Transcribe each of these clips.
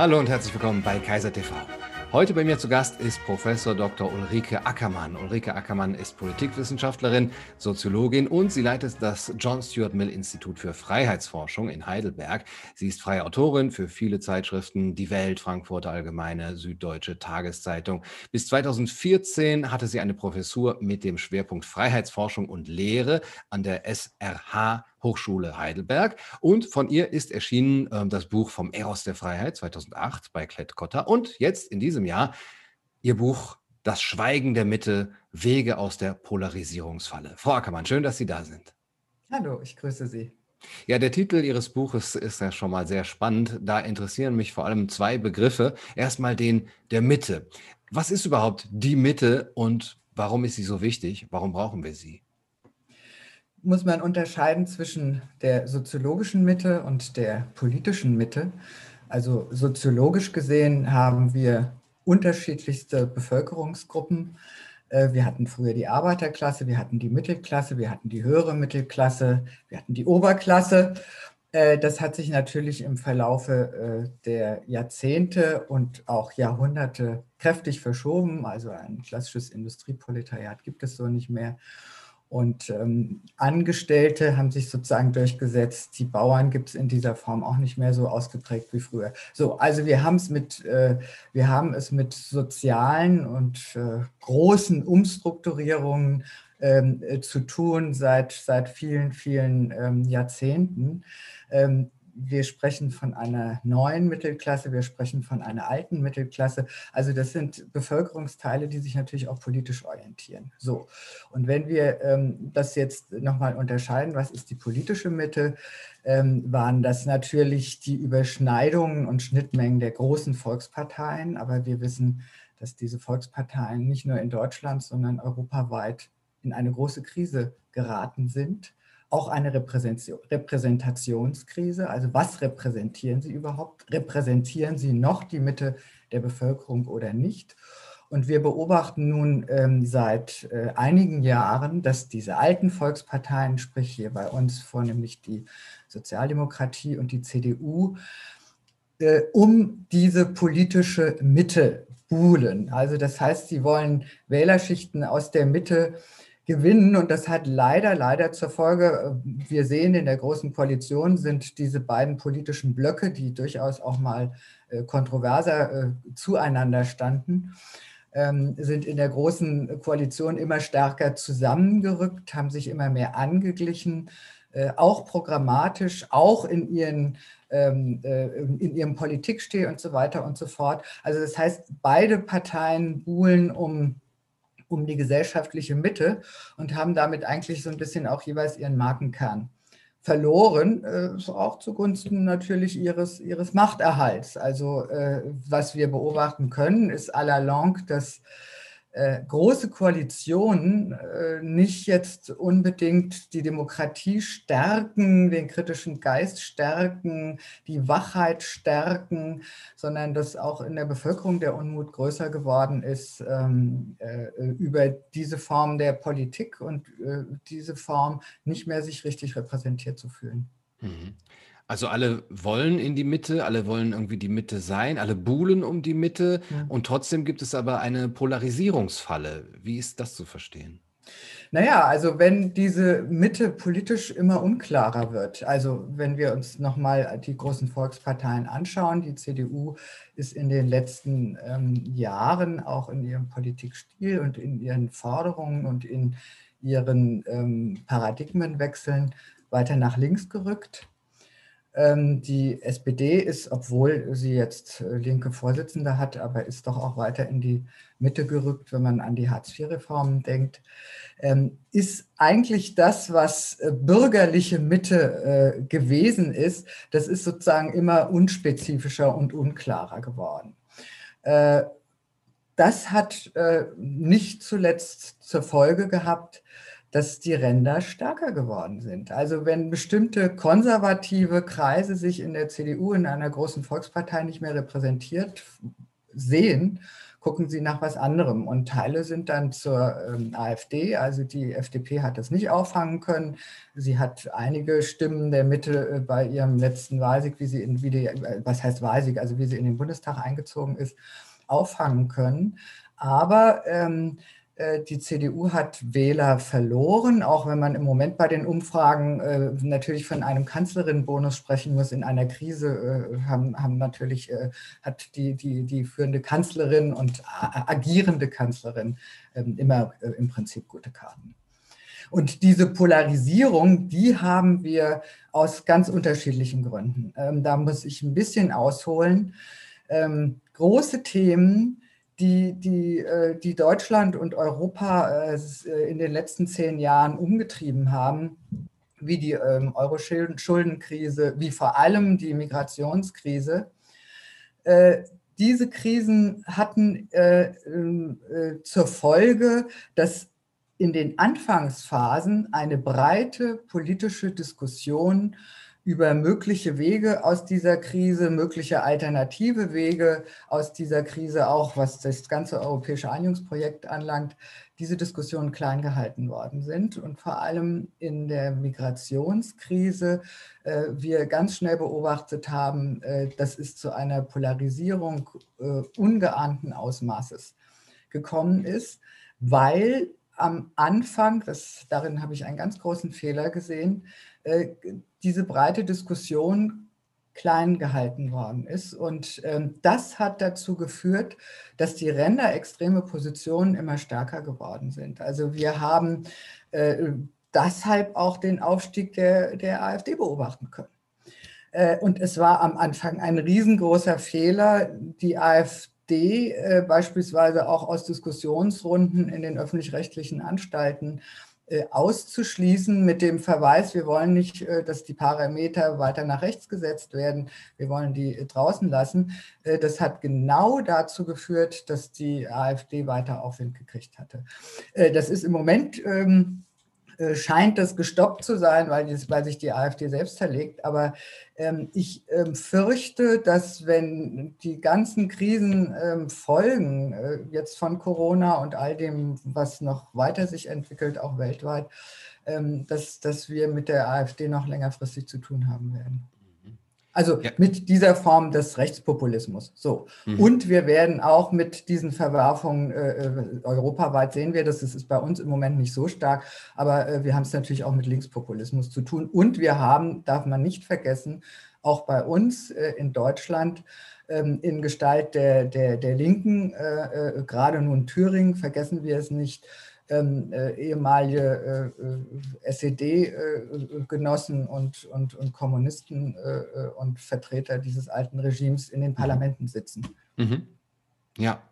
Hallo und herzlich willkommen bei Kaiser TV. Heute bei mir zu Gast ist Professor Dr. Ulrike Ackermann. Ulrike Ackermann ist Politikwissenschaftlerin, Soziologin und sie leitet das John Stuart Mill Institut für Freiheitsforschung in Heidelberg. Sie ist freie Autorin für viele Zeitschriften, Die Welt, Frankfurter Allgemeine, Süddeutsche Tageszeitung. Bis 2014 hatte sie eine Professur mit dem Schwerpunkt Freiheitsforschung und Lehre an der SRH Hochschule Heidelberg. Und von ihr ist erschienen äh, das Buch Vom Eros der Freiheit 2008 bei Klett-Cotta. Und jetzt in diesem Jahr ihr Buch Das Schweigen der Mitte, Wege aus der Polarisierungsfalle. Frau Ackermann, schön, dass Sie da sind. Hallo, ich grüße Sie. Ja, der Titel Ihres Buches ist ja schon mal sehr spannend. Da interessieren mich vor allem zwei Begriffe. Erstmal den der Mitte. Was ist überhaupt die Mitte und warum ist sie so wichtig? Warum brauchen wir sie? Muss man unterscheiden zwischen der soziologischen Mitte und der politischen Mitte. Also soziologisch gesehen haben wir unterschiedlichste Bevölkerungsgruppen. Äh, wir hatten früher die Arbeiterklasse, wir hatten die Mittelklasse, wir hatten die höhere Mittelklasse, wir hatten die Oberklasse. Äh, das hat sich natürlich im Verlaufe äh, der Jahrzehnte und auch Jahrhunderte kräftig verschoben. Also ein klassisches Industrieproletariat gibt es so nicht mehr. Und ähm, Angestellte haben sich sozusagen durchgesetzt. Die Bauern gibt es in dieser Form auch nicht mehr so ausgeprägt wie früher. So, also wir haben es mit, äh, wir haben es mit sozialen und äh, großen Umstrukturierungen ähm, äh, zu tun seit, seit vielen, vielen ähm, Jahrzehnten. Wir sprechen von einer neuen Mittelklasse, wir sprechen von einer alten Mittelklasse. Also das sind Bevölkerungsteile, die sich natürlich auch politisch orientieren. So, und wenn wir ähm, das jetzt nochmal unterscheiden, was ist die politische Mitte, ähm, waren das natürlich die Überschneidungen und Schnittmengen der großen Volksparteien. Aber wir wissen, dass diese Volksparteien nicht nur in Deutschland, sondern europaweit in eine große Krise geraten sind auch eine Repräsentationskrise. Also was repräsentieren Sie überhaupt? Repräsentieren Sie noch die Mitte der Bevölkerung oder nicht? Und wir beobachten nun ähm, seit äh, einigen Jahren, dass diese alten Volksparteien, sprich hier bei uns vornehmlich die Sozialdemokratie und die CDU, äh, um diese politische Mitte buhlen. Also das heißt, sie wollen Wählerschichten aus der Mitte gewinnen. Und das hat leider, leider zur Folge, äh, wir sehen in der Großen Koalition sind diese beiden politischen Blöcke, die durchaus auch mal äh, kontroverser äh, zueinander standen, ähm, sind in der Großen Koalition immer stärker zusammengerückt, haben sich immer mehr angeglichen, auch programmatisch, auch in ihren ähm, in ihrem Politikstil und so weiter und so fort. Also das heißt, beide Parteien buhlen um um die gesellschaftliche Mitte und haben damit eigentlich so ein bisschen auch jeweils ihren Markenkern verloren, äh, auch zugunsten natürlich ihres, ihres Machterhalts. Also äh, was wir beobachten können, ist à la longue, dass äh, große Koalitionen äh, nicht jetzt unbedingt die Demokratie stärken, den kritischen Geist stärken, die Wachheit stärken, sondern dass auch in der Bevölkerung der Unmut größer geworden ist ähm, äh, über diese Form der Politik und diese Form nicht mehr sich richtig repräsentiert zu fühlen. Mhm. Also alle wollen in die Mitte, alle wollen irgendwie die Mitte sein, alle buhlen um die Mitte ja. und trotzdem gibt es aber eine Polarisierungsfalle. Wie ist das zu verstehen? Naja, also wenn diese Mitte politisch immer unklarer wird, also wenn wir uns nochmal die großen Volksparteien anschauen, die CDU ist in den letzten ähm, Jahren auch in ihrem Politikstil und in ihren Forderungen und in ihren ähm, Paradigmenwechseln weiter nach links gerückt. Ähm, die SPD ist, obwohl sie jetzt äh, linke Vorsitzende hat, aber ist doch auch weiter in die Mitte gerückt, wenn man an die Hartz-IV-Reformen denkt, ähm, ist eigentlich das, was äh, bürgerliche Mitte äh, gewesen ist, das ist sozusagen immer unspezifischer und unklarer geworden. Das hat nicht zuletzt zur Folge gehabt, dass die Ränder stärker geworden sind. Also wenn bestimmte konservative Kreise sich in der CDU, in einer großen Volkspartei nicht mehr repräsentiert sehen, gucken sie nach was anderem. Und Teile sind dann zur ähm, AfD, also die FDP hat das nicht auffangen können. Sie hat einige Stimmen der Mitte äh, bei ihrem letzten Wahlsieg, wie sie in, wie die, äh, was heißt Wahlsieg, also wie sie in den Bundestag eingezogen ist, auffangen können. Aber ähm, äh, die CDU hat Wähler verloren, auch wenn man im Moment bei den Umfragen äh, natürlich von einem Kanzlerinnenbonus sprechen muss. In einer Krise äh, haben, haben natürlich, äh, hat die, die, die führende Kanzlerin und agierende Kanzlerin ähm, immer äh, im Prinzip gute Karten. Und diese Polarisierung, die haben wir aus ganz unterschiedlichen Gründen. Ähm, da muss ich ein bisschen ausholen. Ähm, große Themen, die, die, äh, die Deutschland und Europa äh, äh, in den letzten zehn Jahren umgetrieben haben, wie die ähm, Euro-Schuldenkrise, wie vor allem die Migrationskrise. Diese Krisen hatten ähm, zur Folge, dass in den Anfangsphasen eine breite politische Diskussion über mögliche Wege aus dieser Krise, mögliche alternative Wege aus dieser Krise, auch was das ganze europäische Einigungsprojekt anlangt, diese Diskussionen klein gehalten worden sind. Und vor allem in der Migrationskrise äh, wir ganz schnell beobachtet haben, äh, das ist zu einer Polarisierung äh, ungeahnten Ausmaßes gekommen ist, weil am Anfang, das, darin habe ich einen ganz großen Fehler gesehen, diese breite Diskussion klein gehalten worden ist. Und ähm, das hat dazu geführt, dass die Ränder extreme Positionen immer stärker geworden sind. Also wir haben äh, deshalb auch den Aufstieg der, der AfD beobachten können. Äh, und es war am Anfang ein riesengroßer Fehler, die AfD äh, beispielsweise auch aus Diskussionsrunden in den öffentlich-rechtlichen Anstalten äh, auszuschließen mit dem Verweis, wir wollen nicht, äh, dass die Parameter weiter nach rechts gesetzt werden, wir wollen die äh, draußen lassen. Das hat genau dazu geführt, dass die AfD weiter Aufwind gekriegt hatte. Das ist im Moment ähm, äh, scheint das gestoppt zu sein, weil, weil sich die AfD selbst zerlegt. Aber ähm, ich ähm, fürchte, dass wenn die ganzen Krisen ähm, folgen, äh, jetzt von Corona und all dem, was noch weiter sich entwickelt, auch weltweit, ähm, dass, dass wir mit der AfD noch längerfristig zu tun haben werden. Also ja. mit dieser Form des Rechtspopulismus. So. Mhm. Und wir werden auch mit diesen Verwerfungen äh, äh europaweit sehen wir das. Das ist bei uns im Moment nicht so stark, aber äh, wir haben es natürlich auch mit Linkspopulismus zu tun. Und wir haben, darf man nicht vergessen, auch bei uns äh, in Deutschland ähm, in Gestalt der, der, der Linken, äh, äh, gerade nun Thüringen, vergessen wir es nicht, ähm, äh, ehemalige äh, äh SED-Genossen und, und, und Kommunisten äh, äh, und Vertreter dieses alten Regimes in den mhm. Parlamenten sitzen. Mhm. Ja.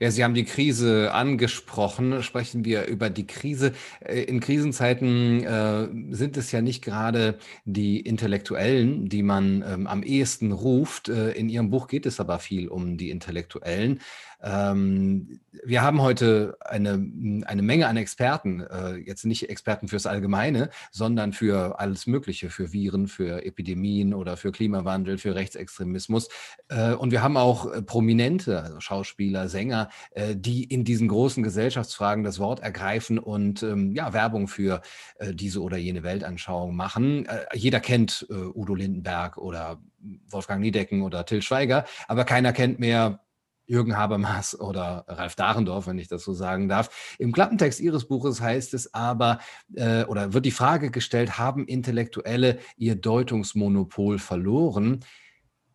Ja, Sie haben die Krise angesprochen. Sprechen wir über die Krise. In Krisenzeiten äh, sind es ja nicht gerade die Intellektuellen, die man ähm, am ehesten ruft. Äh, in Ihrem Buch geht es aber viel um die Intellektuellen. Ähm, wir haben heute eine, eine Menge an Experten, äh, jetzt nicht Experten fürs Allgemeine, sondern für alles Mögliche, für Viren, für Epidemien oder für Klimawandel, für Rechtsextremismus. Äh, und wir haben auch äh, Prominente, also Schauspieler, Sänger, äh, die in diesen großen Gesellschaftsfragen das Wort ergreifen und ähm, ja, Werbung für äh, diese oder jene Weltanschauung machen. Äh, jeder kennt Udo Lindenberg oder Wolfgang Niedecken oder Till Schweiger, aber keiner kennt mehr Jürgen Habermas oder Ralf Dahrendorf, wenn ich das so sagen darf. Im Klappentext Ihres Buches heißt es aber, äh, oder wird die Frage gestellt, haben Intellektuelle ihr Deutungsmonopol verloren?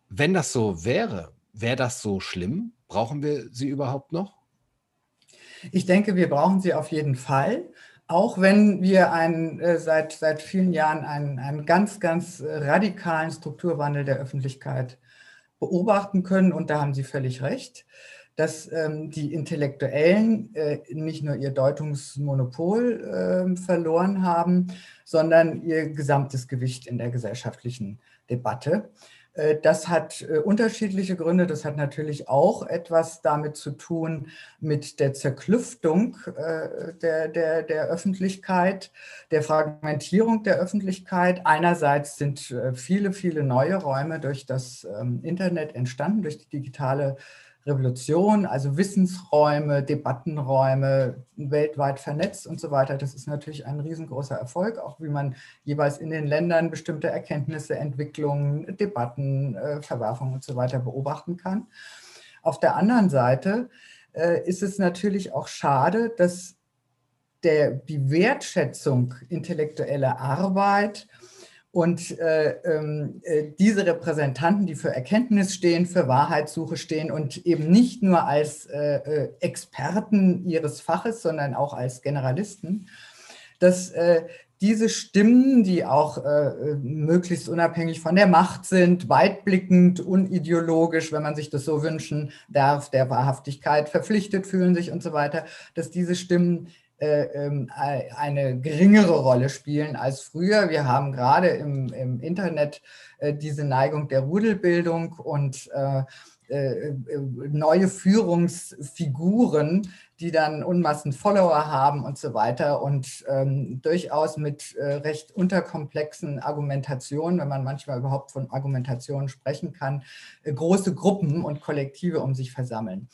Wenn das so wäre, wäre das so schlimm? Brauchen wir sie überhaupt noch? Ich denke, wir brauchen sie auf jeden Fall. Auch wenn wir einen, äh, seit, seit vielen Jahren einen, einen ganz, ganz radikalen Strukturwandel der Öffentlichkeit beobachten können, und da haben Sie völlig recht, dass ähm, die Intellektuellen äh, nicht nur ihr Deutungsmonopol äh, verloren haben, sondern ihr gesamtes Gewicht in der gesellschaftlichen Debatte. Äh, das hat äh, unterschiedliche Gründe. Das hat natürlich auch etwas damit zu tun mit der Zerklüftung äh, der, der, der Öffentlichkeit, der Fragmentierung der Öffentlichkeit. Einerseits sind viele, viele neue Räume durch das ähm, Internet entstanden, durch die digitale Revolution, also Wissensräume, Debattenräume, weltweit vernetzt und so weiter. Das ist natürlich ein riesengroßer Erfolg, auch wie man jeweils in den Ländern bestimmte Erkenntnisse, Entwicklungen, Debatten, äh, Verwerfungen und so weiter beobachten kann. Auf der anderen Seite äh, ist es natürlich auch schade, dass der, die Wertschätzung intellektueller Arbeit und äh, ähm, äh, diese Repräsentanten, die für Erkenntnis stehen, für Wahrheitssuche stehen und eben nicht nur als äh, äh Experten ihres Faches, sondern auch als Generalisten, dass äh, diese Stimmen, die auch äh, möglichst unabhängig von der Macht sind, weitblickend, unideologisch, wenn man sich das so wünschen darf, der Wahrhaftigkeit verpflichtet fühlen sich und so weiter, dass diese Stimmen eine geringere Rolle spielen als früher. Wir haben gerade im, im Internet äh, diese Neigung der Rudelbildung und äh, neue Führungsfiguren, die dann Unmassen Follower haben und so weiter und ähm, durchaus mit äh, recht unterkomplexen Argumentationen, wenn man manchmal überhaupt von Argumentationen sprechen kann, äh, große Gruppen und Kollektive um sich versammeln.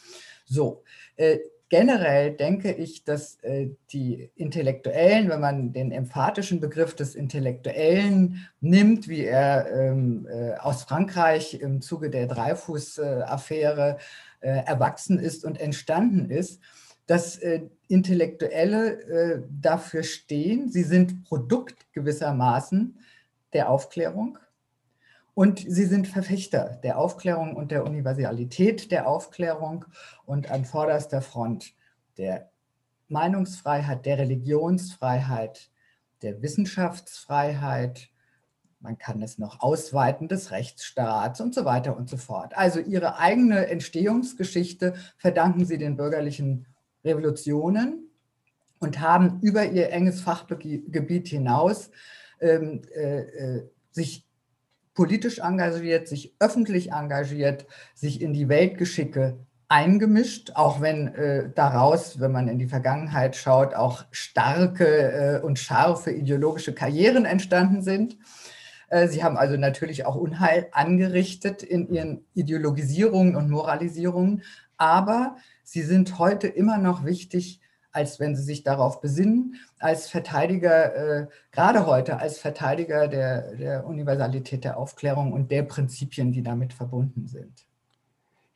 So, äh, generell denke ich, dass äh, die Intellektuellen, wenn man den emphatischen Begriff des Intellektuellen nimmt, wie er ähm, äh, aus Frankreich im Zuge der Dreifuß-Affäre äh, erwachsen ist und entstanden ist, dass äh, Intellektuelle äh, dafür stehen, sie sind Produkt gewissermaßen der Aufklärung und sie sind Verfechter der Aufklärung und der Universalität der Aufklärung und an vorderster Front der Meinungsfreiheit, der Religionsfreiheit, der Wissenschaftsfreiheit. Man kann es noch ausweiten des Rechtsstaats und so weiter und so fort. Also ihre eigene Entstehungsgeschichte verdanken sie den bürgerlichen Revolutionen und haben über ihr enges Fachgebiet hinaus ähm, äh, äh sich politisch engagiert, sich öffentlich engagiert, sich in die Weltgeschicke eingemischt, auch wenn äh, daraus, wenn man in die Vergangenheit schaut, auch starke äh, und scharfe ideologische Karrieren entstanden sind. Äh, sie haben also natürlich auch Unheil angerichtet in ihren Ideologisierungen und Moralisierungen, aber sie sind heute immer noch wichtig als wenn sie sich darauf besinnen, als Verteidiger, äh, gerade heute als Verteidiger der, der Universalität der Aufklärung und der Prinzipien, die damit verbunden sind.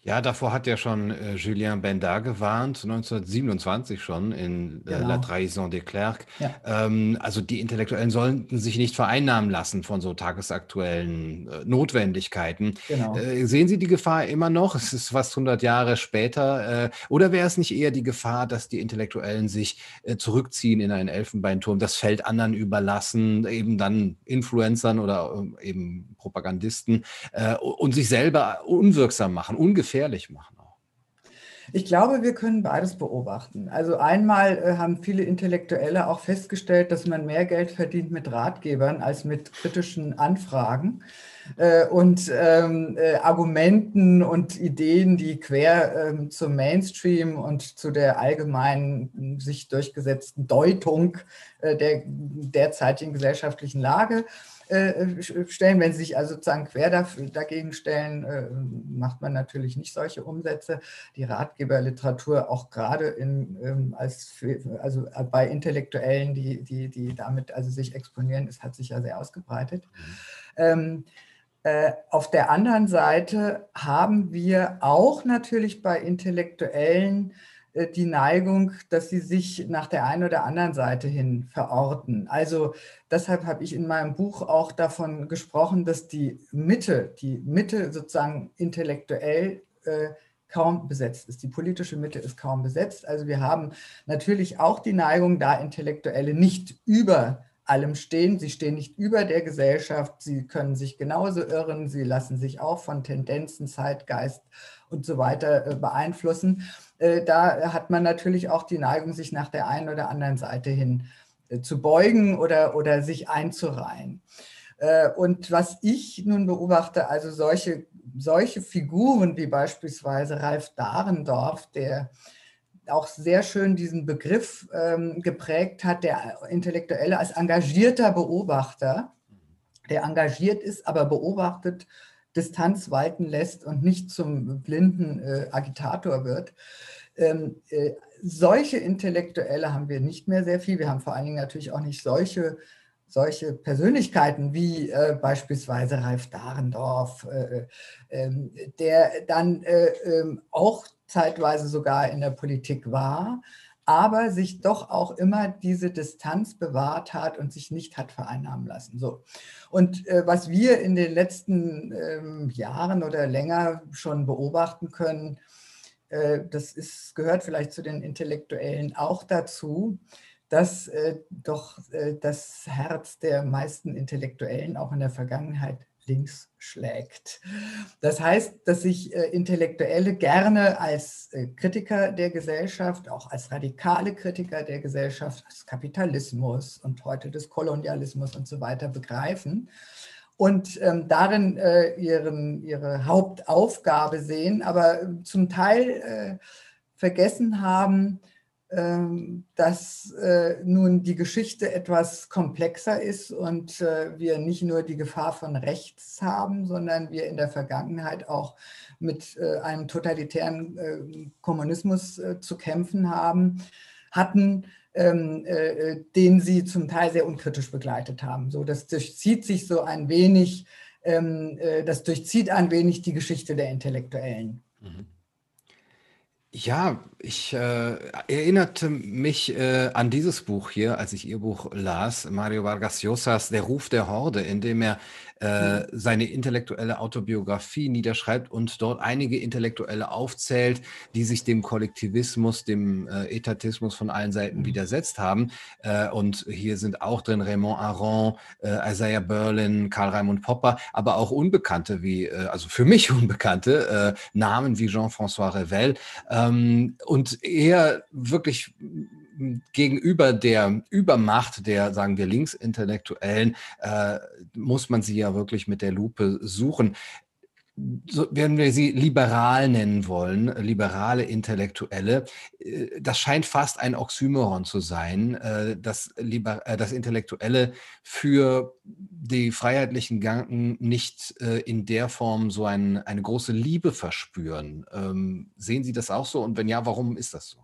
Ja, davor hat ja schon äh, Julien Bendard gewarnt, 1927 schon in äh, La Trahison des Clercs. Ja. Ähm, also die Intellektuellen sollten sich nicht vereinnahmen lassen von so tagesaktuellen äh, Notwendigkeiten. Genau. Äh, sehen Sie die Gefahr immer noch? Es ist fast 100 Jahre später. Äh, oder wäre es nicht eher die Gefahr, dass die Intellektuellen sich äh, zurückziehen in einen Elfenbeinturm, das Feld anderen überlassen, eben dann Influencern oder eben Propagandisten und sich selber unwirksam machen, ungefähr gefährlich machen? Ich glaube, wir können beides beobachten. Also einmal äh, haben viele Intellektuelle auch festgestellt, dass man mehr Geld verdient mit Ratgebern als mit kritischen Anfragen äh, und ähm, äh, Argumenten und Ideen, die quer ähm, zum Mainstream und zu der allgemeinen sich durchgesetzten Deutung der derzeitigen gesellschaftlichen Lage äh, stellen. Wenn Sie sich also sozusagen quer dagegen stellen, äh, macht man natürlich nicht solche Umsätze. Die Ratgeberliteratur auch gerade in, ähm, als also bei Intellektuellen, die, die, die damit also sich exponieren, ist, hat sich ja sehr ausgebreitet. Mhm. Ähm, äh, auf der anderen Seite haben wir auch natürlich bei Intellektuellen äh, die Neigung, dass sie sich nach der einen oder anderen Seite hin verorten. Also deshalb habe ich in meinem Buch auch davon gesprochen, dass die Mitte, die Mitte sozusagen intellektuell äh, kaum besetzt ist. Die politische Mitte ist kaum besetzt. Also wir haben natürlich auch die Neigung, da Intellektuelle nicht über allem stehen. Sie stehen nicht über der Gesellschaft. Sie können sich genauso irren. Sie lassen sich auch von Tendenzen, Zeitgeist und so weiter äh, beeinflussen. Äh, da hat man natürlich auch die Neigung, sich nach der einen oder anderen Seite hin äh, zu beugen oder, oder sich einzureihen. Und was ich nun beobachte, also solche, solche Figuren wie beispielsweise Ralf Dahrendorf, der auch sehr schön diesen Begriff ähm, geprägt hat, der Intellektuelle als engagierter Beobachter, der engagiert ist, aber beobachtet Distanz walten lässt und nicht zum blinden äh, Agitator wird. Ähm, äh, solche Intellektuelle haben wir nicht mehr sehr viel. Wir haben vor allen Dingen natürlich auch nicht solche, solche Persönlichkeiten wie äh, beispielsweise Ralf Dahrendorf, äh, ähm, der dann äh, ähm, auch zeitweise sogar in der Politik war, aber sich doch auch immer diese Distanz bewahrt hat und sich nicht hat vereinnahmen lassen. So. Und äh, was wir in den letzten ähm, Jahren oder länger schon beobachten können, äh, das ist, gehört vielleicht zu den Intellektuellen auch dazu, dass äh, doch äh, das Herz der meisten Intellektuellen auch in der Vergangenheit links schlägt. Das heißt, dass sich äh, Intellektuelle gerne als äh, Kritiker der Gesellschaft, auch als radikale Kritiker der Gesellschaft, des Kapitalismus und heute des Kolonialismus und so weiter begreifen und ähm, darin äh, ihren, ihre Hauptaufgabe sehen, aber zum Teil vergessen haben, dass äh, nun die Geschichte etwas komplexer ist und äh, wir nicht nur die Gefahr von rechts haben, sondern wir in der Vergangenheit auch mit äh, einem totalitären Kommunismus zu kämpfen haben, hatten, ähm, den sie zum Teil sehr unkritisch begleitet haben. So, das durchzieht sich so ein wenig, ähm, das durchzieht ein wenig die Geschichte der Intellektuellen. Mhm. Ja, ich äh, erinnerte mich äh, an dieses Buch hier, als ich Ihr Buch las, Mario Vargas Llosas Der Ruf der Horde, in dem er äh, seine intellektuelle Autobiografie niederschreibt und dort einige Intellektuelle aufzählt, die sich dem Kollektivismus, dem äh, Etatismus von allen Seiten mhm. widersetzt haben. Äh, und hier sind auch drin Raymond Aron, äh, Isaiah Berlin, Karl Raimund Popper, aber auch Unbekannte wie, äh, also für mich Unbekannte, Namen wie Jean-François Revel. Ähm, und eher wirklich gegenüber der Übermacht der, sagen wir, Linksintellektuellen äh, muss man sie ja wirklich mit der Lupe suchen. So werden wir sie liberal nennen wollen, liberale Intellektuelle. Äh, das scheint fast ein Oxymoron zu sein, äh, dass äh, das Intellektuelle für die freiheitlichen Gedanken nicht in der Form so ein, eine große Liebe verspüren. Ähm, sehen Sie das auch so? Und wenn ja, warum ist das so?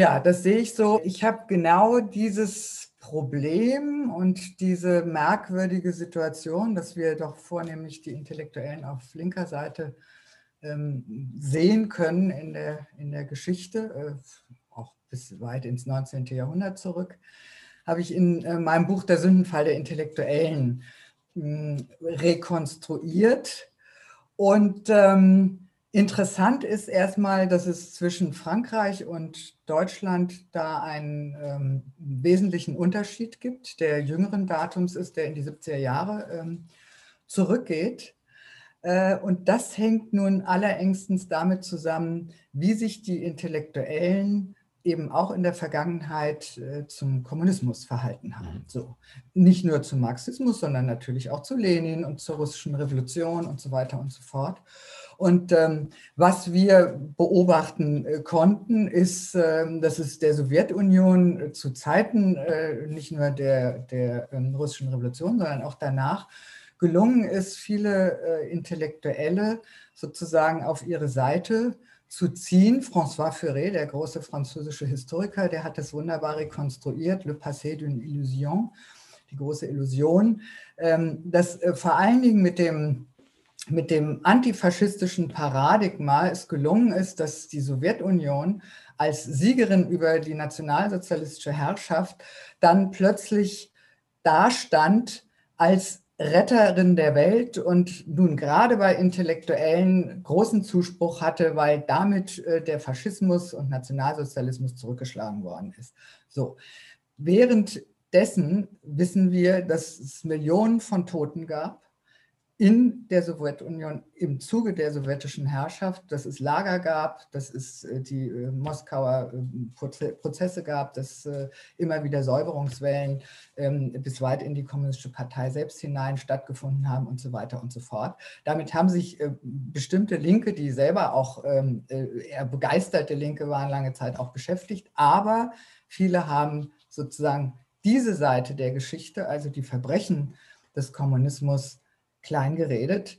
Ja, das sehe ich so. Ich habe genau dieses Problem und diese merkwürdige Situation, dass wir doch vornehmlich die Intellektuellen auf linker Seite ähm, sehen können in der, in der Geschichte, äh, auch bis weit ins 19. Jahrhundert zurück, habe ich in äh, meinem Buch Der Sündenfall der Intellektuellen äh, rekonstruiert. Und ähm, Interessant ist erstmal, dass es zwischen Frankreich und Deutschland da einen ähm, wesentlichen Unterschied gibt, der jüngeren Datums ist, der in die 70er Jahre ähm, zurückgeht. Äh, und das hängt nun allerengstens damit zusammen, wie sich die Intellektuellen eben auch in der Vergangenheit äh, zum Kommunismus verhalten haben. Mhm. So. Nicht nur zum Marxismus, sondern natürlich auch zu Lenin und zur russischen Revolution und so weiter und so fort. Und ähm, was wir beobachten äh, konnten, ist, äh, dass es der Sowjetunion äh, zu Zeiten äh, nicht nur der, der ähm, russischen Revolution, sondern auch danach gelungen ist, viele äh, Intellektuelle sozusagen auf ihre Seite zu ziehen. François Furet, der große französische Historiker, der hat das wunderbar rekonstruiert, Le Passé d'une Illusion, die große Illusion, ähm, das äh, vor allen Dingen mit dem mit dem antifaschistischen Paradigma es gelungen ist, dass die Sowjetunion als Siegerin über die nationalsozialistische Herrschaft dann plötzlich dastand als Retterin der Welt und nun gerade bei Intellektuellen großen Zuspruch hatte, weil damit äh, der Faschismus und Nationalsozialismus zurückgeschlagen worden ist. So. Währenddessen wissen wir, dass es Millionen von Toten gab in der Sowjetunion im Zuge der sowjetischen Herrschaft, dass es Lager gab, dass es äh, die äh, Moskauer äh, Prozesse gab, dass immer wieder Säuberungswellen ähm, bis weit in die Kommunistische Partei selbst hinein stattgefunden haben und so weiter und so fort. Damit haben sich bestimmte Linke, die selber auch ähm, eher begeisterte Linke waren, lange Zeit auch beschäftigt, aber viele haben sozusagen diese Seite der Geschichte, also die Verbrechen des Kommunismus, klein geredet.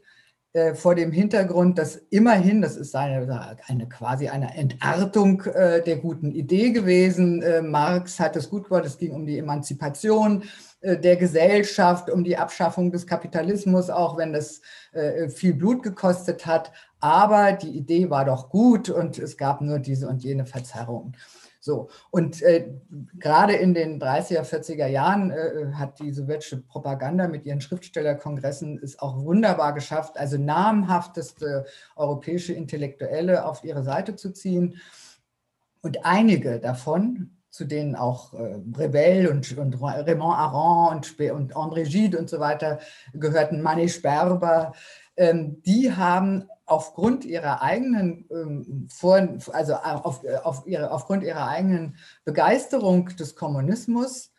äh, vor dem Hintergrund, dass immerhin, das ist eine, eine quasi eine Entartung äh, der guten Idee gewesen. Äh, Marx hat es gut gemacht, es ging um die Emanzipation äh, der Gesellschaft, um die Abschaffung des Kapitalismus, auch wenn das äh, viel Blut gekostet hat. Aber die Idee war doch gut und es gab nur diese und jene Verzerrung. So, und äh, gerade in den 30er, 40er Jahren äh, hat die sowjetische Propaganda mit ihren Schriftstellerkongressen es auch wunderbar geschafft, also namhafteste europäische Intellektuelle auf ihre Seite zu ziehen. Und einige davon, zu denen auch äh, Rebell und, und Raymond Aron und, und André Gide und so weiter gehörten, Manny Sperber, ähm, die haben aufgrund ihrer eigenen ähm, Vor also äh, auf, äh, auf ihre, aufgrund ihrer eigenen Begeisterung des Kommunismus,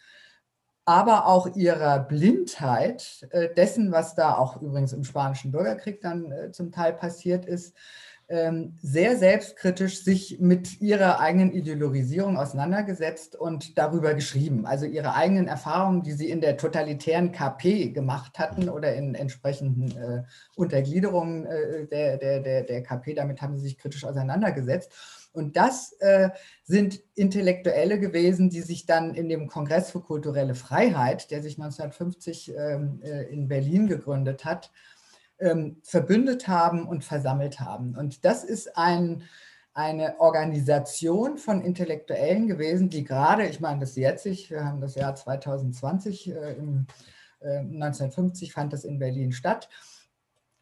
aber auch ihrer Blindheit äh, dessen, was da auch übrigens im Spanischen Bürgerkrieg dann zum Teil passiert ist, sehr selbstkritisch sich mit ihrer eigenen Ideologisierung auseinandergesetzt und darüber geschrieben. Also ihre eigenen Erfahrungen, die sie in der totalitären KP gemacht hatten oder in entsprechenden äh, Untergliederungen äh, der, der, der, der KP, damit haben sie sich kritisch auseinandergesetzt. Und das äh, sind Intellektuelle gewesen, die sich dann in dem Kongress für kulturelle Freiheit, der sich 1950 ähm, äh, in Berlin gegründet hat, ähm, verbündet haben und versammelt haben. Und das ist ein, eine Organisation von Intellektuellen gewesen, die gerade, ich meine das jetzt, wir haben das Jahr 2020, äh, im, äh, 1950 fand das in Berlin statt,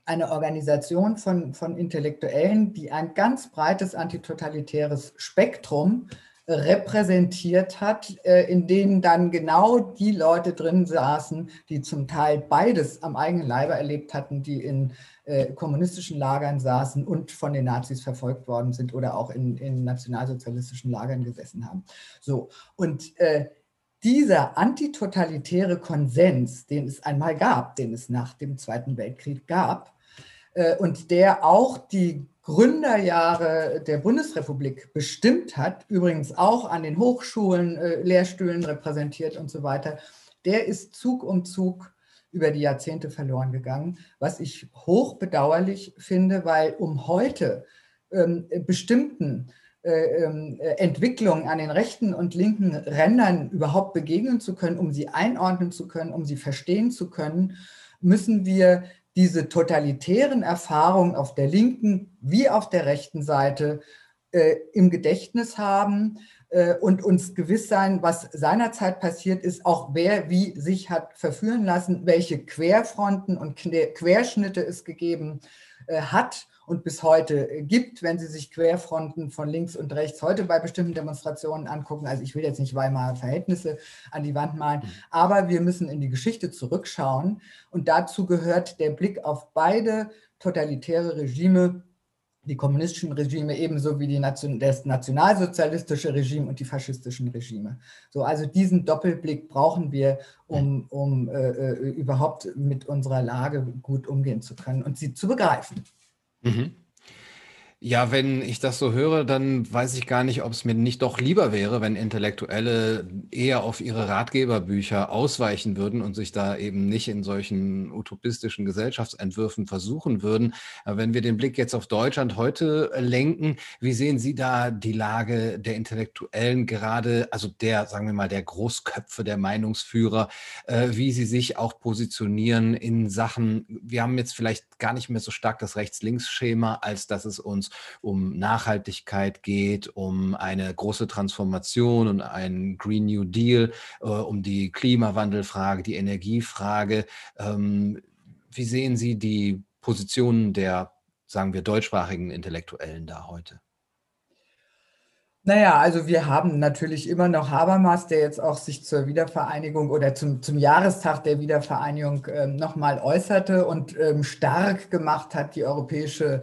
eine Organisation von, von Intellektuellen, die ein ganz breites antitotalitäres Spektrum repräsentiert hat, äh, in denen dann genau die Leute drin saßen, die zum Teil beides am eigenen Leibe erlebt hatten, die in äh, kommunistischen Lagern saßen und von den Nazis verfolgt worden sind oder auch in, in nationalsozialistischen Lagern gesessen haben. So, und äh, dieser antitotalitäre Konsens, den es einmal gab, den es nach dem Zweiten Weltkrieg gab, und der auch die Gründerjahre der Bundesrepublik bestimmt hat, übrigens auch an den Hochschulen, äh, Lehrstühlen repräsentiert und so weiter, der ist Zug um Zug über die Jahrzehnte verloren gegangen, was ich hochbedauerlich finde, weil um heute ähm, bestimmten äh, ähm, Entwicklungen an den rechten und linken Rändern überhaupt begegnen zu können, um sie einordnen zu können, um sie verstehen zu können, müssen wir diese totalitären Erfahrungen auf der linken wie auf der rechten Seite äh, im Gedächtnis haben äh, und uns gewiss sein, was seinerzeit passiert ist, auch wer wie sich hat verführen lassen, welche Querfronten und Querschnitte es gegeben äh, hat und bis heute gibt, wenn Sie sich Querfronten von links und rechts heute bei bestimmten Demonstrationen angucken. Also ich will jetzt nicht Weimarer Verhältnisse an die Wand malen, mhm. aber wir müssen in die Geschichte zurückschauen und dazu gehört der Blick auf beide totalitäre Regime, die kommunistischen Regime ebenso wie die Nation, das nationalsozialistische Regime und die faschistischen Regime. So, also diesen Doppelblick brauchen wir, um, um äh, äh überhaupt mit unserer Lage gut umgehen zu können und sie zu begreifen. Mhm. Ja, wenn ich das so höre, dann weiß ich gar nicht, ob es mir nicht doch lieber wäre, wenn Intellektuelle eher auf ihre Ratgeberbücher ausweichen würden und sich da eben nicht in solchen utopistischen Gesellschaftsentwürfen versuchen würden. Wenn wir den Blick jetzt auf Deutschland heute lenken, wie sehen Sie da die Lage der Intellektuellen gerade, also der, sagen wir mal, der Großköpfe, der Meinungsführer, äh, wie sie sich auch positionieren in Sachen, wir haben jetzt vielleicht gar nicht mehr so stark das Rechts-Links-Schema, als dass es uns um Nachhaltigkeit geht, um eine große Transformation und einen Green New Deal, äh, um die Klimawandelfrage, die Energiefrage. Ähm, wie sehen Sie die Positionen der, sagen wir, deutschsprachigen Intellektuellen da heute? Naja, also wir haben natürlich immer noch Habermas, der jetzt auch sich zur Wiedervereinigung oder zum, zum Jahrestag der Wiedervereinigung ähm, nochmal äußerte und ähm, stark gemacht hat, die europäische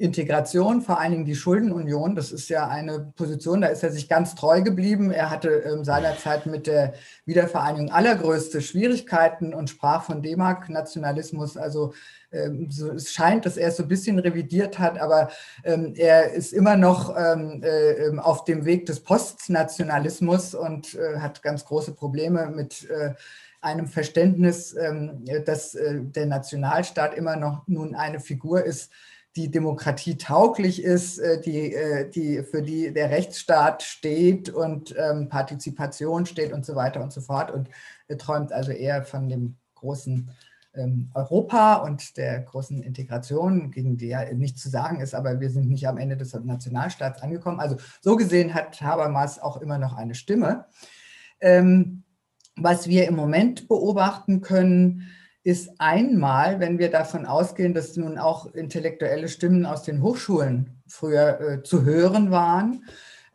Integration, vor allen Dingen die Schuldenunion, das ist ja eine Position, da ist er sich ganz treu geblieben. Er hatte ähm, seinerzeit mit der Wiedervereinigung allergrößte Schwierigkeiten und sprach von D-Mark-Nationalismus. Also ähm, so, es scheint, dass er es so ein bisschen revidiert hat, aber ähm, er ist immer noch ähm, äh, ähm, auf dem Weg des Postnationalismus und äh, hat ganz große Probleme mit äh, einem Verständnis, ähm, dass äh, der Nationalstaat immer noch nun eine Figur ist, die Demokratie tauglich ist, äh, die, äh, die, für die der Rechtsstaat steht und ähm, Partizipation steht und so weiter und so fort. Und er träumt also eher von dem großen ähm, Europa und der großen Integration, gegen die ja nichts zu sagen ist, aber wir sind nicht am Ende des Nationalstaats angekommen. Also so gesehen hat Habermas auch immer noch eine Stimme. Ähm, was wir im Moment beobachten können, ist einmal, wenn wir davon ausgehen, dass nun auch intellektuelle Stimmen aus den Hochschulen früher äh, zu hören waren.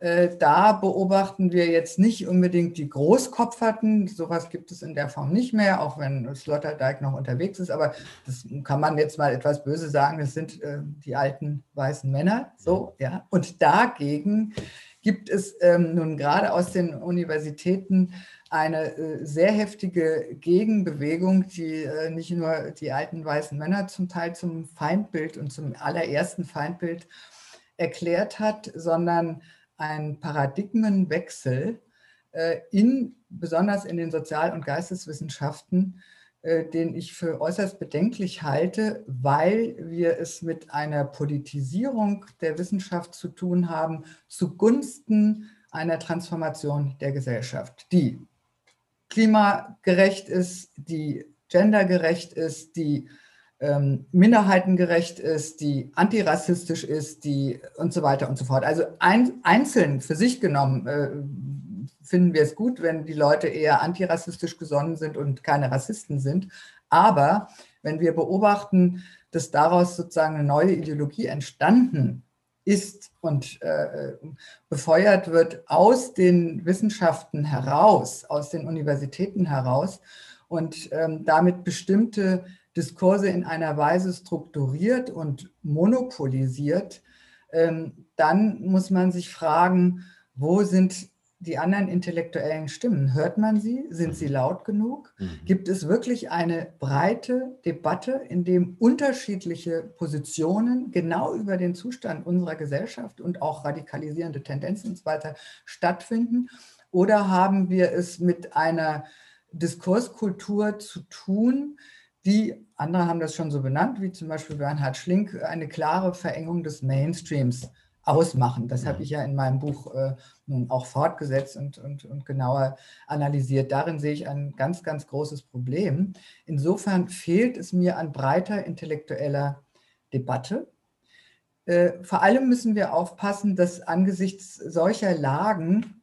Äh, da beobachten wir jetzt nicht unbedingt die Großkopferten. Sowas gibt es in der Form nicht mehr, auch wenn Sloterdijk noch unterwegs ist. Aber das kann man jetzt mal etwas böse sagen. Das sind äh, die alten weißen Männer. So, ja. Und dagegen gibt es ähm, nun gerade aus den Universitäten eine äh, sehr heftige Gegenbewegung, die äh, nicht nur die alten weißen Männer zum Teil zum Feindbild und zum allerersten Feindbild erklärt hat, sondern ein Paradigmenwechsel äh, in, besonders in den Sozial- und Geisteswissenschaften, den ich für äußerst bedenklich halte, weil wir es mit einer Politisierung der Wissenschaft zu tun haben zugunsten einer Transformation der Gesellschaft, die klimagerecht ist, die gendergerecht ist, die ähm, minderheitengerecht ist, die antirassistisch ist, die und so weiter und so fort. Also ein, einzeln für sich genommen äh, finden wir es gut, wenn die Leute eher antirassistisch gesonnen sind und keine Rassisten sind. Aber wenn wir beobachten, dass daraus sozusagen eine neue Ideologie entstanden ist und äh, befeuert wird aus den Wissenschaften heraus, aus den Universitäten heraus und ähm, damit bestimmte Diskurse in einer Weise strukturiert und monopolisiert, ähm, dann muss man sich fragen, wo sind die anderen intellektuellen Stimmen? Hört man sie? Sind sie mhm. laut genug? Mhm. Gibt es wirklich eine breite Debatte, in dem unterschiedliche Positionen genau über den Zustand unserer Gesellschaft und auch radikalisierende Tendenzen und so weiter stattfinden? Oder haben wir es mit einer Diskurskultur zu tun, die, andere haben das schon so benannt, wie zum Beispiel Bernhard Schlink, eine klare Verengung des Mainstreams ausmachen. Das habe ich ja in meinem Buch äh, auch fortgesetzt und, und, und genauer analysiert. Darin sehe ich ein ganz, ganz großes Problem. Insofern fehlt es mir an breiter intellektueller Debatte. Äh, vor allem müssen wir aufpassen, dass angesichts solcher Lagen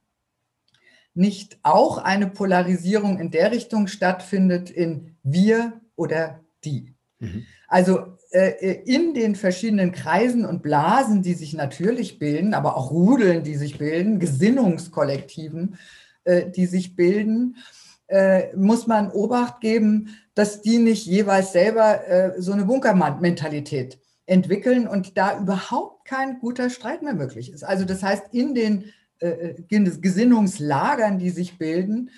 nicht auch eine Polarisierung in der Richtung stattfindet in wir oder die. Mhm. Also in den verschiedenen Kreisen und Blasen, die sich natürlich bilden, aber auch Rudeln, die sich bilden, Gesinnungskollektiven, äh, die sich bilden, äh, muss man Obacht geben, dass die nicht jeweils selber so eine Bunkermentalität entwickeln und da überhaupt kein guter Streit mehr möglich ist. Also das heißt, in den Gesinnungslagern, die sich bilden,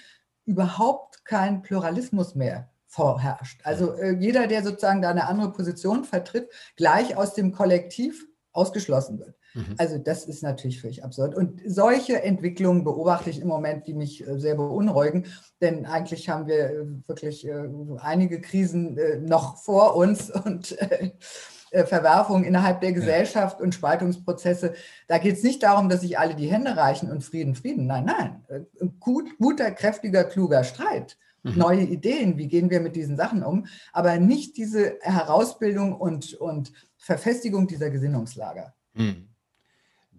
überhaupt kein Pluralismus mehr vorherrscht. Also äh, jeder, der sozusagen da eine andere Position vertritt, gleich aus dem Kollektiv ausgeschlossen wird. Mhm. Also das ist natürlich völlig absurd. Und solche Entwicklungen beobachte ich im Moment, die mich äh, sehr beunruhigen. Denn eigentlich haben wir äh, wirklich äh, einige Krisen äh, noch vor uns und äh, Verwerfungen innerhalb der Gesellschaft und Spaltungsprozesse. Da geht es nicht darum, dass sich alle die Hände reichen und Frieden, Frieden. Nein, nein. Gut, guter, kräftiger, kluger Streit mhm. neue Ideen, wie gehen wir mit diesen Sachen um, aber nicht diese Herausbildung und, und Verfestigung dieser Gesinnungslager. Mhm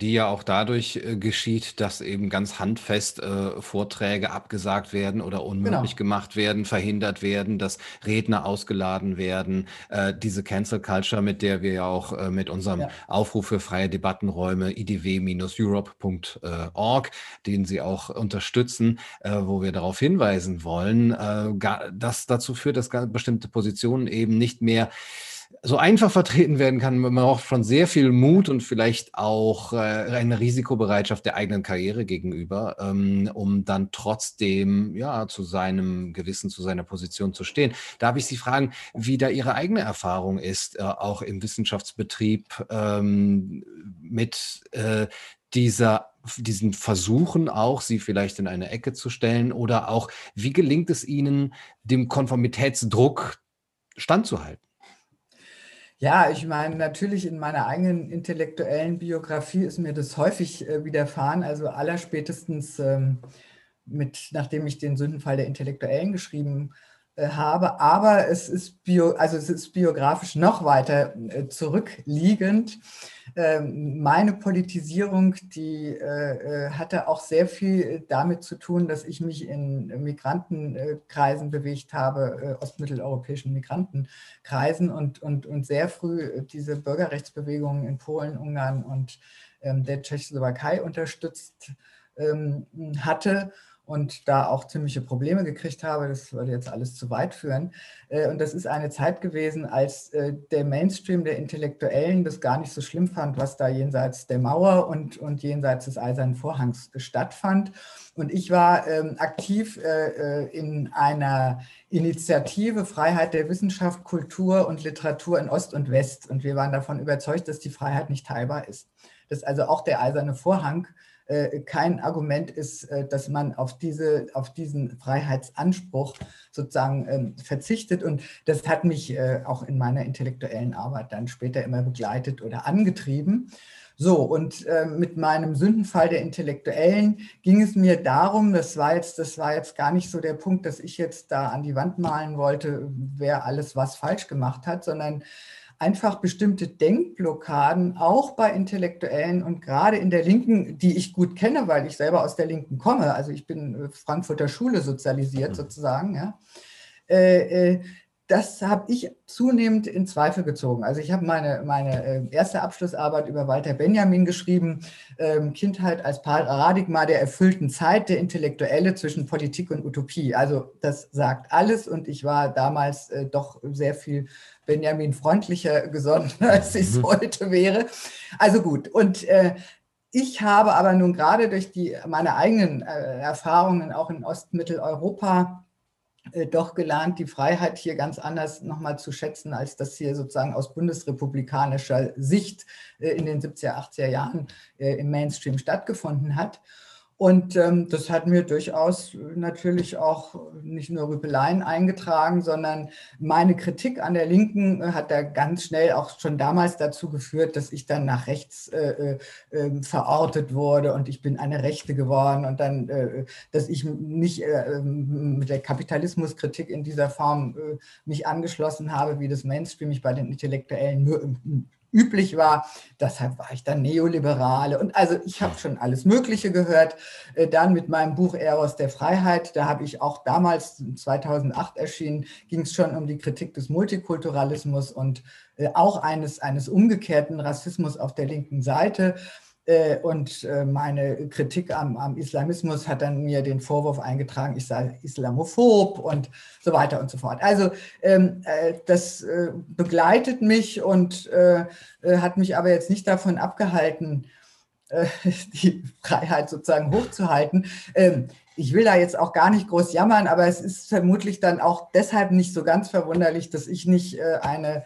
die ja auch dadurch äh, geschieht, dass eben ganz handfest äh, Vorträge abgesagt werden oder unmöglich genau. gemacht werden, verhindert werden, dass Redner ausgeladen werden. Äh, diese Cancel Culture, mit der wir ja auch äh, mit unserem ja. Aufruf für freie Debattenräume idw-europe.org, den Sie auch unterstützen, äh, wo wir darauf hinweisen wollen, äh, dass dazu führt, dass bestimmte Positionen eben nicht mehr so einfach vertreten werden kann. Man braucht schon sehr viel Mut und vielleicht auch äh, eine Risikobereitschaft der eigenen Karriere gegenüber, ähm, um dann trotzdem ja zu seinem Gewissen, zu seiner Position zu stehen. Darf ich Sie fragen, wie da Ihre eigene Erfahrung ist, äh, auch im Wissenschaftsbetrieb ähm, mit äh, dieser diesen Versuchen auch, sie vielleicht in eine Ecke zu stellen? Oder auch, wie gelingt es Ihnen, dem Konformitätsdruck standzuhalten? Ja, ich meine, natürlich in meiner eigenen intellektuellen Biografie ist mir das häufig äh, widerfahren. Also allerspätestens ähm, mit, nachdem ich den Sündenfall der Intellektuellen geschrieben habe habe, aber es ist, bio, also es ist biografisch noch weiter äh, zurückliegend. Ähm, meine Politisierung, die äh, hatte auch sehr viel damit zu tun, dass ich mich in Migrantenkreisen bewegt habe, ostmitteleuropäischen Migrantenkreisen und, und, und sehr früh diese Bürgerrechtsbewegungen in Polen, Ungarn und ähm, der Tschechoslowakei unterstützt ähm, hatte und da auch ziemliche Probleme gekriegt habe. Das würde jetzt alles zu weit führen. Äh, und das ist eine Zeit gewesen, als äh, der Mainstream der Intellektuellen das gar nicht so schlimm fand, was da jenseits der Mauer und, und jenseits des Eisernen Vorhangs stattfand. Und ich war ähm, aktiv äh, in einer Initiative Freiheit der Wissenschaft, Kultur und Literatur in Ost und West. Und wir waren davon überzeugt, dass die Freiheit nicht teilbar ist. Dass also auch der Eiserne Vorhang äh, kein Argument ist, äh, dass man auf, diese, auf diesen Freiheitsanspruch sozusagen ähm, verzichtet. Und das hat mich äh, auch in meiner intellektuellen Arbeit dann später immer begleitet oder angetrieben. So, und äh, mit meinem Sündenfall der Intellektuellen ging es mir darum, das war, jetzt, das war jetzt gar nicht so der Punkt, dass ich jetzt da an die Wand malen wollte, wer alles was falsch gemacht hat, sondern einfach bestimmte Denkblockaden auch bei Intellektuellen und gerade in der Linken, die ich gut kenne, weil ich selber aus der Linken komme, also ich bin äh, Frankfurter Schule sozialisiert mhm. sozusagen, ja, äh, äh, das habe ich zunehmend in Zweifel gezogen. Also ich habe meine, meine äh, erste Abschlussarbeit über Walter Benjamin geschrieben, ähm, Kindheit als Paradigma der erfüllten Zeit, der Intellektuelle zwischen Politik und Utopie. Also das sagt alles und ich war damals äh, doch sehr viel Benjamin freundlicher gesonnen, als ich es mhm. heute wäre. Also gut, und äh, ich habe aber nun gerade durch die, meine eigenen äh, Erfahrungen auch in Ostmitteleuropa doch gelernt, die Freiheit hier ganz anders nochmal zu schätzen, als das hier sozusagen aus bundesrepublikanischer Sicht äh, in den 70er, 80er Jahren äh, im Mainstream stattgefunden hat. Und ähm, das hat mir durchaus natürlich auch nicht nur Rüpeleien eingetragen, sondern meine Kritik an der Linken äh, hat da ganz schnell auch schon damals dazu geführt, dass ich dann nach rechts äh, äh, verortet wurde und ich bin eine Rechte geworden und dann, äh, dass ich nicht äh, ähm, mit der Kapitalismuskritik in dieser Form äh, mich angeschlossen habe, wie das Mainstream mich bei den Intellektuellen üblich war. Deshalb war ich dann Neoliberale. Und also ich habe schon alles Mögliche gehört. Äh, dann mit meinem Buch Eros der Freiheit, da habe ich auch damals, 2008 erschienen, ging es schon um die Kritik des Multikulturalismus und äh, auch eines, eines umgekehrten Rassismus auf der linken Seite. Äh, und äh, meine Kritik am, am, Islamismus hat dann mir den Vorwurf eingetragen, ich sei islamophob und so weiter und so fort. Also ähm, äh, das begleitet mich und hat mich aber jetzt nicht davon abgehalten, die Freiheit sozusagen hochzuhalten. Ähm, ich will da jetzt auch gar nicht groß jammern, aber es ist vermutlich dann auch deshalb nicht so ganz verwunderlich, dass ich nicht eine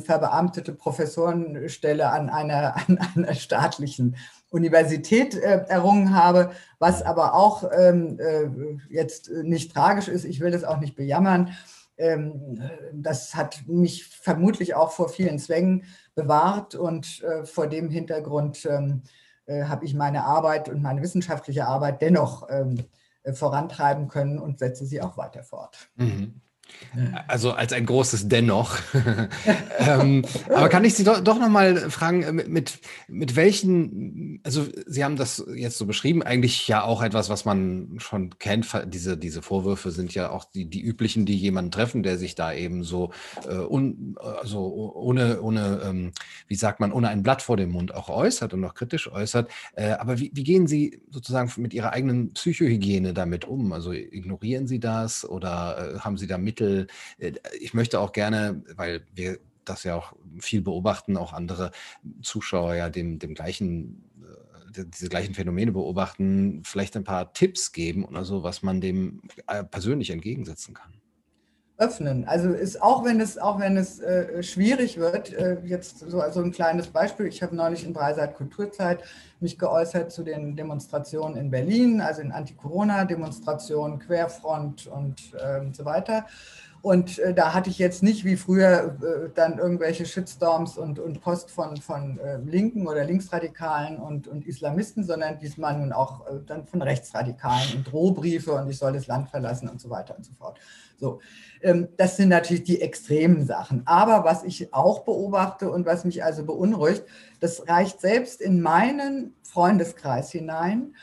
verbeamtete Professorenstelle an einer, an einer staatlichen Universität äh, errungen habe, was aber auch ähm, äh, jetzt nicht tragisch ist. Ich will das auch nicht bejammern. Ähm, das hat mich vermutlich auch vor vielen Zwängen bewahrt und äh, vor dem Hintergrund ähm, äh, habe ich meine Arbeit und meine wissenschaftliche Arbeit dennoch ähm, vorantreiben können und setze sie auch weiter fort. Mhm. Also als ein großes Dennoch. ähm, aber kann ich Sie doch, doch nochmal fragen, äh, mit, mit welchen, also Sie haben das jetzt so beschrieben, eigentlich ja auch etwas, was man schon kennt. Diese, diese Vorwürfe sind ja auch die, die üblichen, die jemanden treffen, der sich da eben so äh, un, also ohne, ohne ähm, wie sagt man, ohne ein Blatt vor dem Mund auch äußert und auch kritisch äußert. Äh, aber wie, wie gehen Sie sozusagen mit Ihrer eigenen Psychohygiene damit um? Also ignorieren Sie das oder äh, haben Sie da Mittel? Mittel. Äh, ich möchte auch gerne, weil wir das ja auch viel beobachten, auch andere Zuschauer ja dem, dem gleichen äh, diese gleichen Phänomene beobachten, vielleicht ein paar Tipps geben oder so, was man dem äh, persönlich entgegensetzen kann. Öffnen. Also ist auch wenn es auch wenn es äh, schwierig wird, äh, jetzt so also ein kleines Beispiel. Ich habe neulich in Dreiseit Kulturzeit mich geäußert zu den Demonstrationen in Berlin, also in Anti-Corona-Demonstrationen, Querfront und äh, so weiter. Und äh, da hatte ich jetzt nicht wie früher äh, dann irgendwelche Shitstorms und, und Post von, von äh, Linken oder Linksradikalen und, und Islamisten, sondern diesmal nun auch dann von Rechtsradikalen und Drohbriefe und ich soll das Land verlassen und so weiter und so fort. So, ähm, das sind natürlich die extremen Sachen. Aber was ich auch beobachte und was mich also beunruhigt, das reicht selbst in meinen Freundeskreis hinein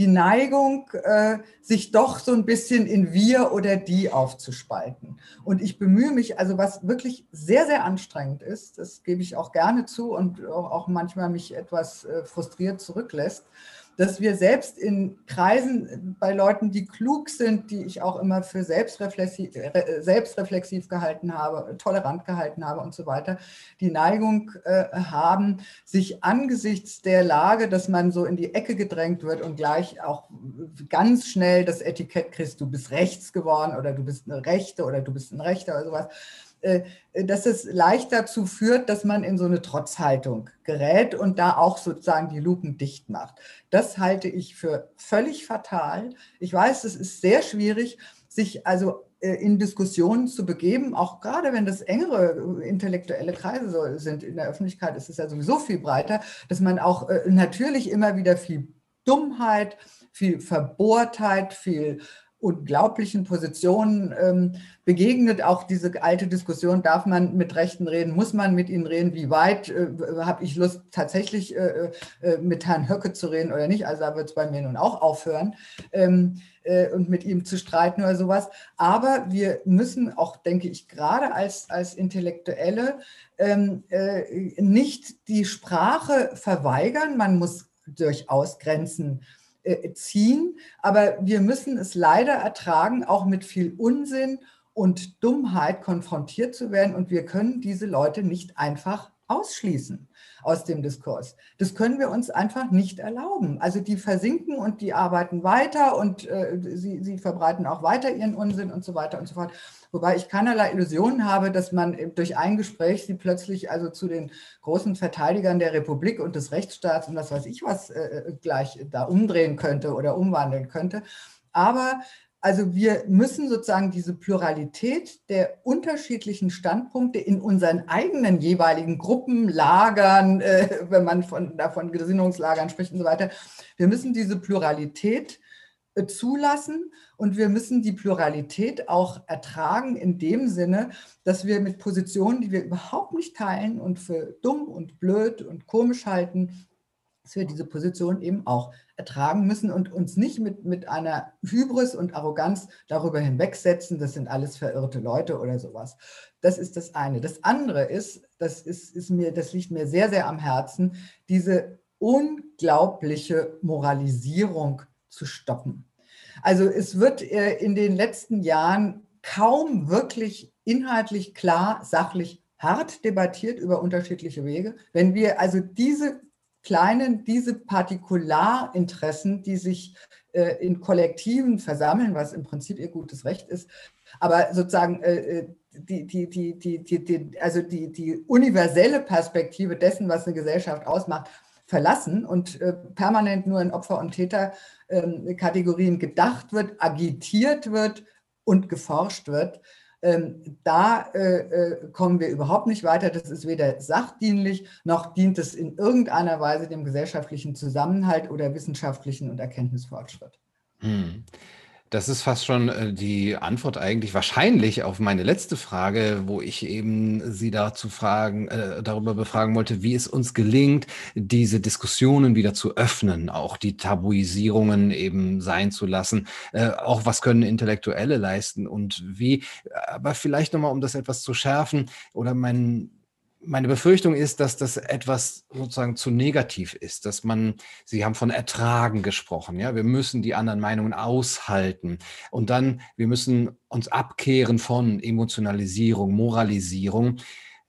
die Neigung, äh, sich doch so ein bisschen in wir oder die aufzuspalten. Und ich bemühe mich, also was wirklich sehr, sehr anstrengend ist, das gebe ich auch gerne zu und auch manchmal mich etwas äh, frustriert zurücklässt, dass wir selbst in Kreisen bei Leuten, die klug sind, die ich auch immer für selbstreflexiv, selbstreflexiv gehalten habe, tolerant gehalten habe und so weiter, die Neigung äh, haben, sich angesichts der Lage, dass man so in die Ecke gedrängt wird und gleich auch ganz schnell das Etikett kriegst, du bist rechts geworden oder du bist eine Rechte oder du bist ein Rechter oder sowas, dass es leicht dazu führt, dass man in so eine Trotzhaltung gerät und da auch sozusagen die Luken dicht macht. Das halte ich für völlig fatal. Ich weiß, es ist sehr schwierig, sich also äh, in Diskussionen zu begeben, auch gerade wenn das engere intellektuelle Kreise sind. In der Öffentlichkeit ist es ja sowieso viel breiter, dass man auch äh, natürlich immer wieder viel Dummheit, viel Verbohrtheit, viel unglaublichen Positionen ähm, begegnet. Auch diese alte Diskussion, darf man mit Rechten reden, muss man mit ihnen reden, wie weit äh, habe ich Lust tatsächlich äh, äh, mit Herrn Höcke zu reden oder nicht. Also da wird es bei mir nun auch aufhören. Ähm, äh, und mit ihm zu streiten oder sowas. Aber wir müssen auch, denke ich, gerade als, als Intellektuelle ähm, äh, nicht die Sprache verweigern. Man muss durchaus Grenzen äh, ziehen. Aber wir müssen es leider ertragen, auch mit viel Unsinn und Dummheit konfrontiert zu werden. Und wir können diese Leute nicht einfach ausschließen aus dem Diskurs. Das können wir uns einfach nicht erlauben. Also die versinken und die arbeiten weiter und äh, sie, sie verbreiten auch weiter ihren Unsinn und so weiter und so fort. Wobei ich keinerlei Illusionen habe, dass man durch ein Gespräch sie plötzlich also zu den großen Verteidigern der Republik und des Rechtsstaats und was weiß ich was äh, äh gleich da umdrehen könnte oder umwandeln könnte. Aber also wir müssen sozusagen diese Pluralität der unterschiedlichen Standpunkte in unseren eigenen jeweiligen Gruppen, Lagern, äh, wenn man von, davon Gesinnungslagern spricht und so weiter, wir müssen diese Pluralität äh, zulassen und wir müssen die Pluralität auch ertragen in dem Sinne, dass wir mit Positionen, die wir überhaupt nicht teilen und für dumm und blöd und komisch halten, dass wir diese Position eben auch ertragen müssen und uns nicht mit, mit einer Hybris und Arroganz darüber hinwegsetzen, das sind alles verirrte Leute oder sowas. Das ist das eine. Das andere ist, das, ist, ist mir, das liegt mir sehr, sehr am Herzen, diese unglaubliche Moralisierung zu stoppen. Also es wird äh, in den letzten Jahren kaum wirklich inhaltlich klar, sachlich hart debattiert über unterschiedliche Wege. Wenn wir also diese kleinen, diese Partikularinteressen, die sich äh, in Kollektiven versammeln, was im Prinzip ihr gutes Recht ist, aber sozusagen äh, die, die, die, die, die, die, also die, die universelle Perspektive dessen, was eine Gesellschaft ausmacht, verlassen und äh, permanent nur in Opfer- und Täterkategorien ähm, gedacht wird, agitiert wird und geforscht wird, ähm, da äh, äh, kommen wir überhaupt nicht weiter. Das ist weder sachdienlich, noch dient es in irgendeiner Weise dem gesellschaftlichen Zusammenhalt oder wissenschaftlichen und Erkenntnisfortschritt. Hm. Das ist fast schon äh, die Antwort eigentlich wahrscheinlich auf meine letzte Frage, wo ich eben Sie dazu fragen, äh, darüber befragen wollte, wie es uns gelingt, diese Diskussionen wieder zu öffnen, auch die Tabuisierungen eben sein zu lassen. Äh, auch was können Intellektuelle leisten und wie, aber vielleicht nochmal, um das etwas zu schärfen oder mein meine Befürchtung ist, dass das etwas sozusagen zu negativ ist, dass man, Sie haben von Ertragen gesprochen, ja, wir müssen die anderen Meinungen aushalten und dann, wir müssen uns abkehren von Emotionalisierung, Moralisierung.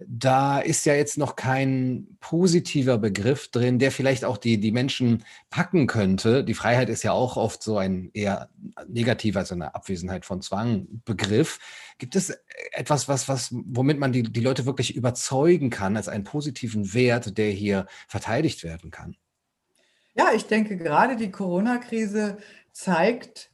Da ist ja jetzt noch kein positiver Begriff drin, der vielleicht auch die, die Menschen packen könnte. Die Freiheit ist ja auch oft so ein eher negativer, also eine Abwesenheit von Zwang Begriff. Gibt es etwas, was, was, womit man die, die Leute wirklich überzeugen kann, als einen positiven Wert, der hier verteidigt werden kann? Ja, ich denke, gerade die Corona-Krise zeigt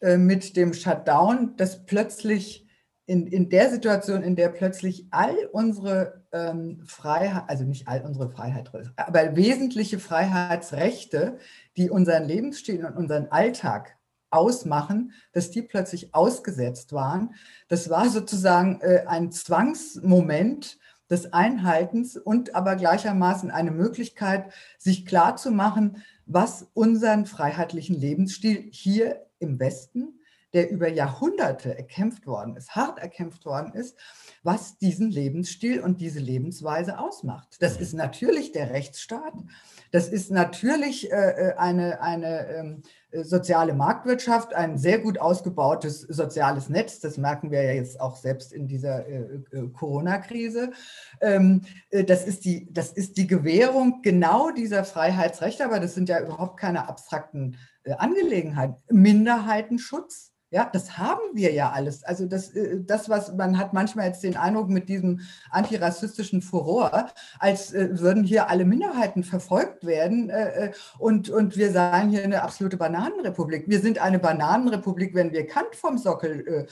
äh, mit dem Shutdown, dass plötzlich in, in der Situation, in der plötzlich all unsere ähm, Freiheit, also nicht all unsere Freiheit, aber wesentliche Freiheitsrechte, die unseren Lebensstil und unseren Alltag ausmachen, dass die plötzlich ausgesetzt waren. Das war sozusagen äh, ein Zwangsmoment des Einhaltens und aber gleichermaßen eine Möglichkeit, sich klarzumachen, was unseren freiheitlichen Lebensstil hier im Westen der über Jahrhunderte erkämpft worden ist, hart erkämpft worden ist, was diesen Lebensstil und diese Lebensweise ausmacht. Das ist natürlich der Rechtsstaat, das ist natürlich äh, äh eine, eine ähm, soziale Marktwirtschaft, ein sehr gut ausgebautes soziales Netz. Das merken wir ja jetzt auch selbst in dieser äh, äh Corona-Krise. Ähm, äh, das, ist die, das ist die Gewährung genau dieser Freiheitsrechte, aber das sind ja überhaupt keine abstrakten äh, Angelegenheiten. Minderheitenschutz, ja, das haben wir ja alles. Also das, äh, das, was man hat manchmal jetzt den Eindruck mit diesem antirassistischen Furor, als äh, würden hier alle Minderheiten verfolgt werden äh, und, und wir seien hier eine absolute Bananenrepublik. Wir sind eine Bananenrepublik, wenn wir Kant vom Sockel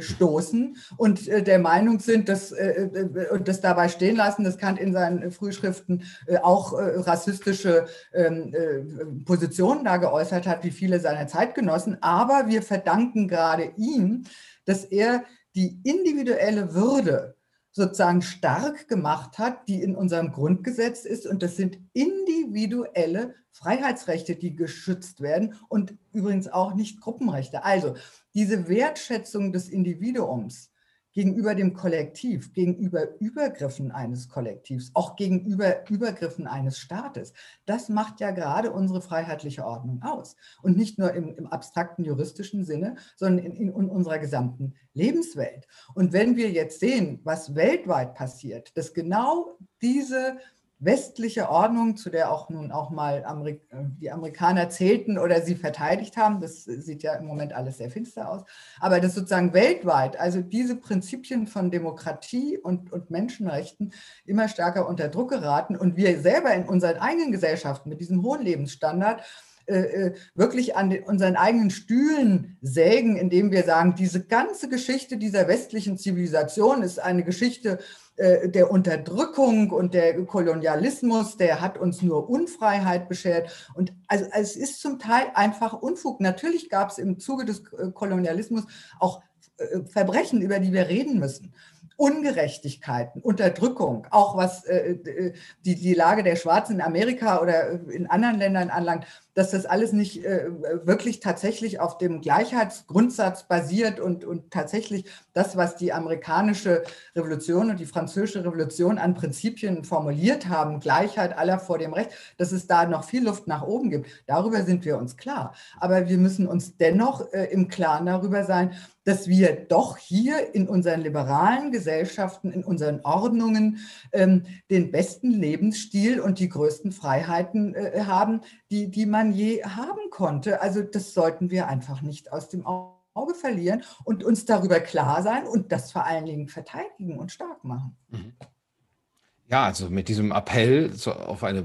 stoßen und der Meinung sind, dass, und das dabei stehen lassen, dass Kant in seinen Frühschriften auch rassistische ähm, Positionen da geäußert hat, wie viele seiner Zeitgenossen. Aber wir verdanken verdanken gerade ihm, dass er die individuelle Würde sozusagen stark gemacht hat, die in unserem Grundgesetz ist. Und das sind individuelle Freiheitsrechte, die geschützt werden und übrigens auch nicht Gruppenrechte. Also diese Wertschätzung des Individuums gegenüber dem Kollektiv, gegenüber Übergriffen eines Kollektivs, auch gegenüber Übergriffen eines Staates. Das macht ja gerade unsere freiheitliche Ordnung aus. Und nicht nur im, im abstrakten juristischen Sinne, sondern in, in, in unserer gesamten Lebenswelt. Und wenn wir jetzt sehen, was weltweit passiert, dass genau diese westliche Ordnung, zu der auch nun auch mal Amerik die Amerikaner zählten oder sie verteidigt haben. Das sieht ja im Moment alles sehr finster aus. Aber das sozusagen weltweit, also diese Prinzipien von Demokratie und, und Menschenrechten immer stärker unter Druck geraten und wir selber in unseren eigenen Gesellschaften mit diesem hohen Lebensstandard äh, äh, wirklich an den, unseren eigenen Stühlen sägen, indem wir sagen, diese ganze Geschichte dieser westlichen Zivilisation ist eine Geschichte äh, der Unterdrückung und der Kolonialismus, der hat uns nur Unfreiheit beschert. Und also, es ist zum Teil einfach Unfug. Natürlich gab es im Zuge des Kolonialismus auch äh, Verbrechen, über die wir reden müssen. Ungerechtigkeiten, Unterdrückung, auch was äh, die, die Lage der Schwarzen in Amerika oder in anderen Ländern anlangt, dass das alles nicht äh, wirklich tatsächlich auf dem Gleichheitsgrundsatz basiert und, und tatsächlich das, was die amerikanische Revolution und die französische Revolution an Prinzipien formuliert haben, Gleichheit aller vor dem Recht, dass es da noch viel Luft nach oben gibt. Darüber sind wir uns klar. Aber wir müssen uns dennoch äh, im Klaren darüber sein, dass wir doch hier in unseren liberalen Gesellschaften, in unseren Ordnungen ähm, den besten Lebensstil und die größten Freiheiten äh, haben, die, die man je haben konnte. Also das sollten wir einfach nicht aus dem Auge verlieren und uns darüber klar sein und das vor allen Dingen verteidigen und stark machen. Mhm. Ja, also mit diesem Appell zu, auf eine,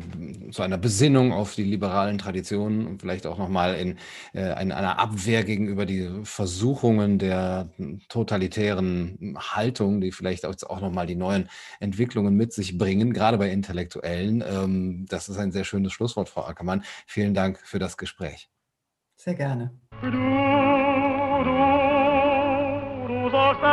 zu einer Besinnung auf die liberalen Traditionen und vielleicht auch nochmal in, äh, in einer Abwehr gegenüber die Versuchungen der totalitären Haltung, die vielleicht auch, auch nochmal die neuen Entwicklungen mit sich bringen, gerade bei Intellektuellen. Ähm, das ist ein sehr schönes Schlusswort, Frau Ackermann. Vielen Dank für das Gespräch. Sehr gerne. Du, du, du sagst,